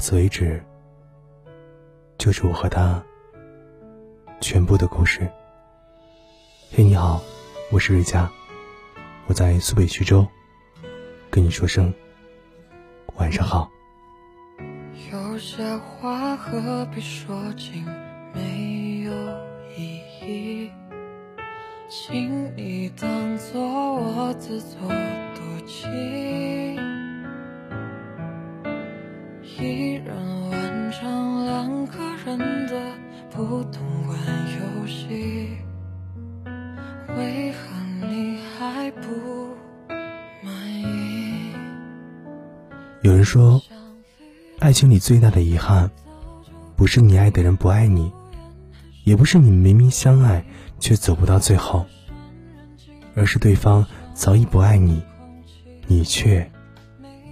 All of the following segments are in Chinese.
到此为止，就是我和他全部的故事。嘿，你好，我是瑞佳，我在苏北徐州，跟你说声晚上好。有些话何必说尽，没有意义，请你当作我自作多情。一人完成两个人的不同玩游戏，为何你还不满意？有人说，爱情里最大的遗憾，不是你爱的人不爱你，也不是你明明相爱却走不到最后，而是对方早已不爱你，你却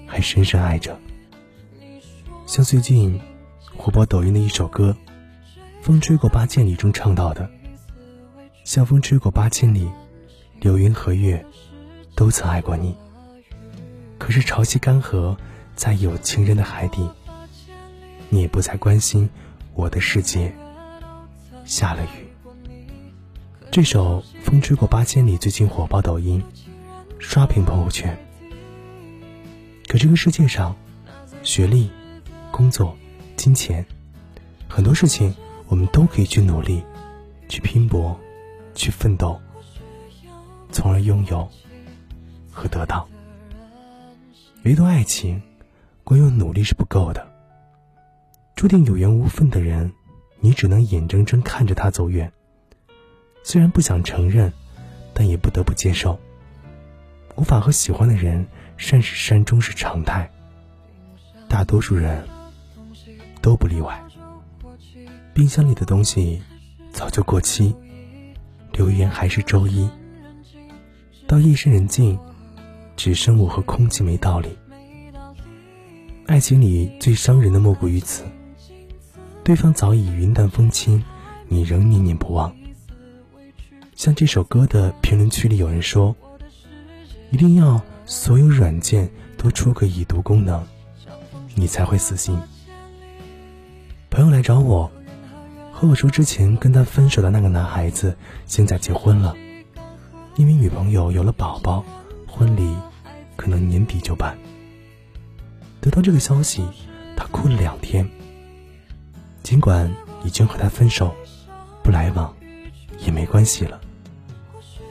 还深深爱着。像最近火爆抖音的一首歌《风吹过八千里》中唱到的：“像风吹过八千里，流云和月都曾爱过你。可是潮汐干涸，在有情人的海底，你也不再关心我的世界。下了雨，这首《风吹过八千里》最近火爆抖音，刷屏朋友圈。可这个世界上，学历……工作、金钱，很多事情我们都可以去努力、去拼搏、去奋斗，从而拥有和得到。唯独爱情，光用努力是不够的。注定有缘无分的人，你只能眼睁睁看着他走远。虽然不想承认，但也不得不接受。无法和喜欢的人善始善终是常态。大多数人。都不例外。冰箱里的东西早就过期，留言还是周一。到夜深人静，只剩我和空气没道理。爱情里最伤人的莫过于此，对方早已云淡风轻，你仍念念不忘。像这首歌的评论区里有人说：“一定要所有软件都出个已读功能，你才会死心。”朋友来找我，和我说之前跟他分手的那个男孩子现在结婚了，因为女朋友有了宝宝，婚礼可能年底就办。得到这个消息，他哭了两天。尽管已经和他分手，不来往也没关系了，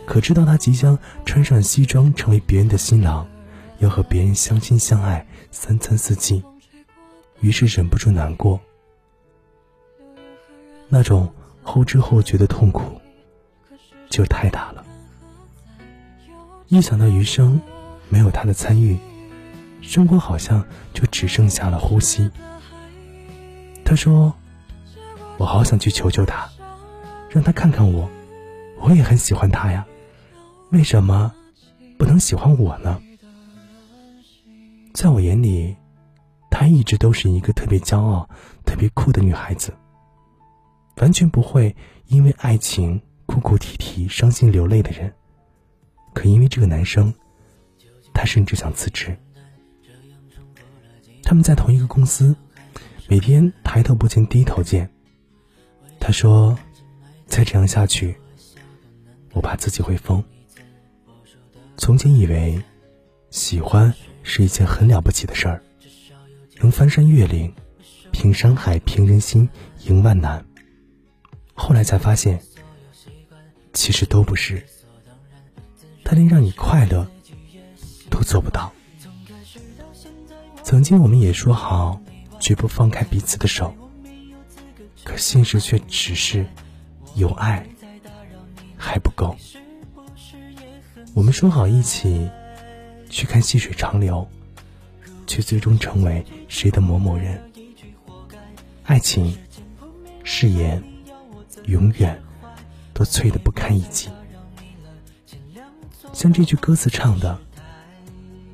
可知道他即将穿上西装成为别人的新郎，要和别人相亲相爱三餐四季，于是忍不住难过。那种后知后觉的痛苦，就太大了。一想到余生没有他的参与，生活好像就只剩下了呼吸。他说：“我好想去求求他，让他看看我，我也很喜欢他呀，为什么不能喜欢我呢？”在我眼里，她一直都是一个特别骄傲、特别酷的女孩子。完全不会因为爱情哭哭啼啼、伤心流泪的人，可因为这个男生，他甚至想辞职。他们在同一个公司，每天抬头不见低头见。他说：“再这样下去，我怕自己会疯。”从前以为，喜欢是一件很了不起的事儿，能翻山越岭，平山海，平人心，赢万难。后来才发现，其实都不是。他连让你快乐都做不到。曾经我们也说好，绝不放开彼此的手，可现实却只是有爱还不够。我们说好一起去看细水长流，却最终成为谁的某某人。爱情，誓言。永远都脆得不堪一击，像这句歌词唱的：“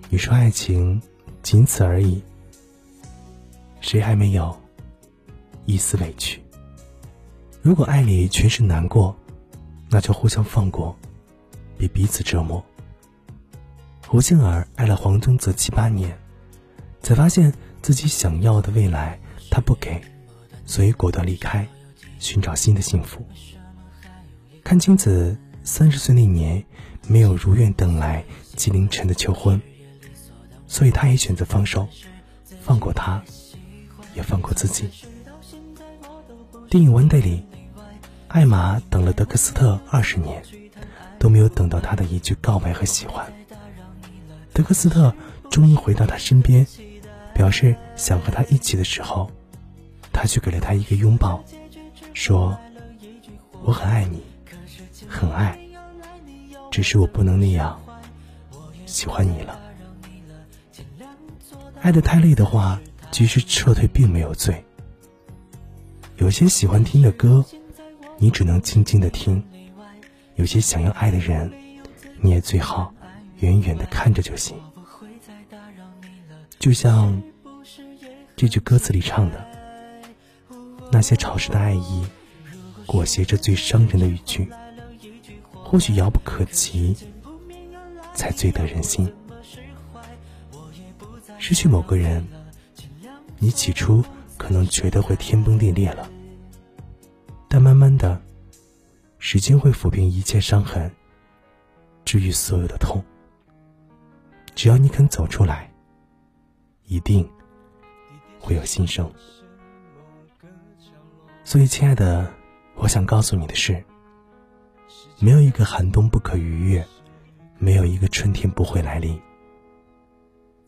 你说爱情仅此而已，谁还没有一丝委屈？如果爱里全是难过，那就互相放过，别彼此折磨。”胡杏儿爱了黄宗泽七八年，才发现自己想要的未来他不给，所以果断离开，寻找新的幸福。阚清子三十岁那年没有如愿等来纪凌尘的求婚，所以他也选择放手，放过他，也放过自己。电影《One Day》里，艾玛等了德克斯特二十年，都没有等到他的一句告白和喜欢。德克斯特终于回到他身边，表示想和他一起的时候，他却给了他一个拥抱，说：“我很爱你。”很爱，只是我不能那样喜欢你了。爱得太累的话，即使撤退并没有罪。有些喜欢听的歌，你只能静静的听；有些想要爱的人，你也最好远远的看着就行。就像这句歌词里唱的：“那些潮湿的爱意，裹挟着最伤人的语句。”或许遥不可及，才最得人心。失去某个人，你起初可能觉得会天崩地裂了，但慢慢的，时间会抚平一切伤痕，治愈所有的痛。只要你肯走出来，一定会有新生。所以，亲爱的，我想告诉你的是。没有一个寒冬不可逾越，没有一个春天不会来临。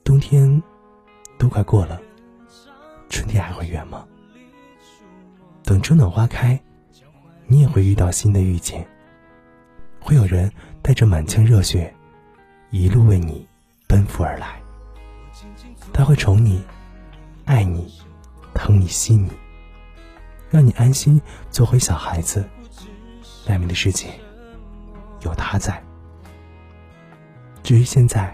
冬天都快过了，春天还会远吗？等春暖花开，你也会遇到新的遇见。会有人带着满腔热血，一路为你奔赴而来。他会宠你，爱你，疼你，惜你，让你安心做回小孩子。外面的世界。有他在。至于现在，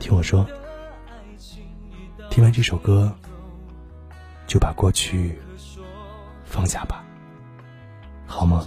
听我说，听完这首歌，就把过去放下吧，好吗？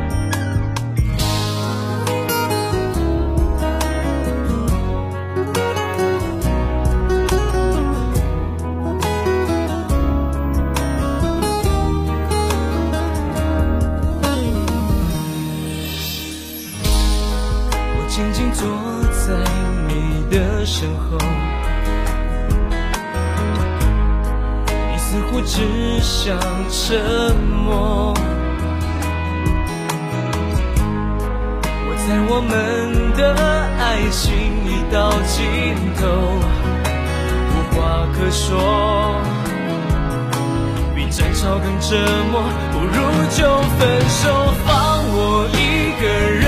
躲在你的身后，你似乎只想沉默。我在我们的爱情已到尽头，无话可说，比争吵更折磨。不如就分手，放我一个人，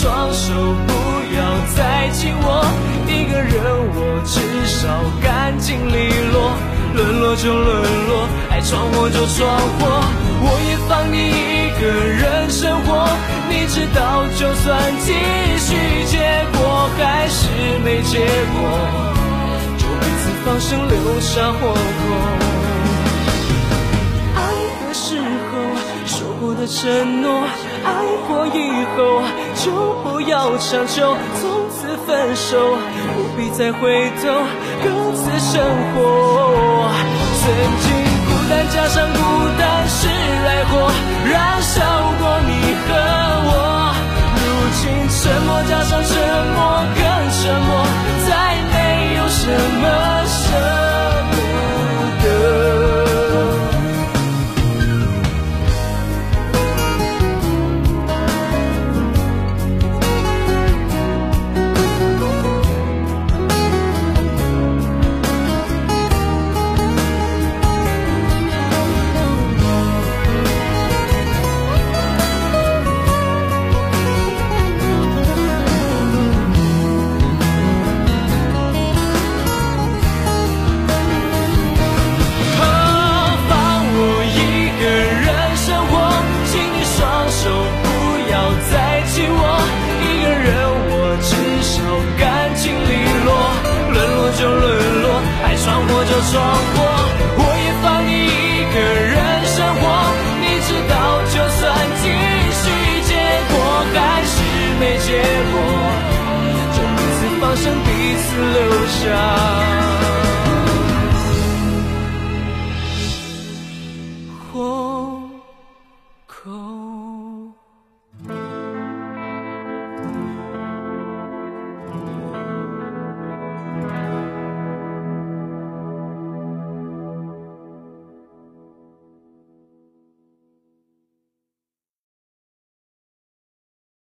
双手不。要再紧握一个人，我至少干净利落。沦落就沦落，爱闯祸就闯祸，我也放你一个人生活。你知道，就算继续，结果还是没结果，就彼此放生，留下火候。爱的时候说过的承诺，爱过以后。就不要强求，从此分手，不必再回头，各自生活。曾经孤单加上孤单是爱火，燃烧过你和我。如今沉默加上沉默更沉默，再没有什么闯过，我也放你一个人生活。你知道，就算继续，结果还是没结果，就彼此放生，彼此留下。火口。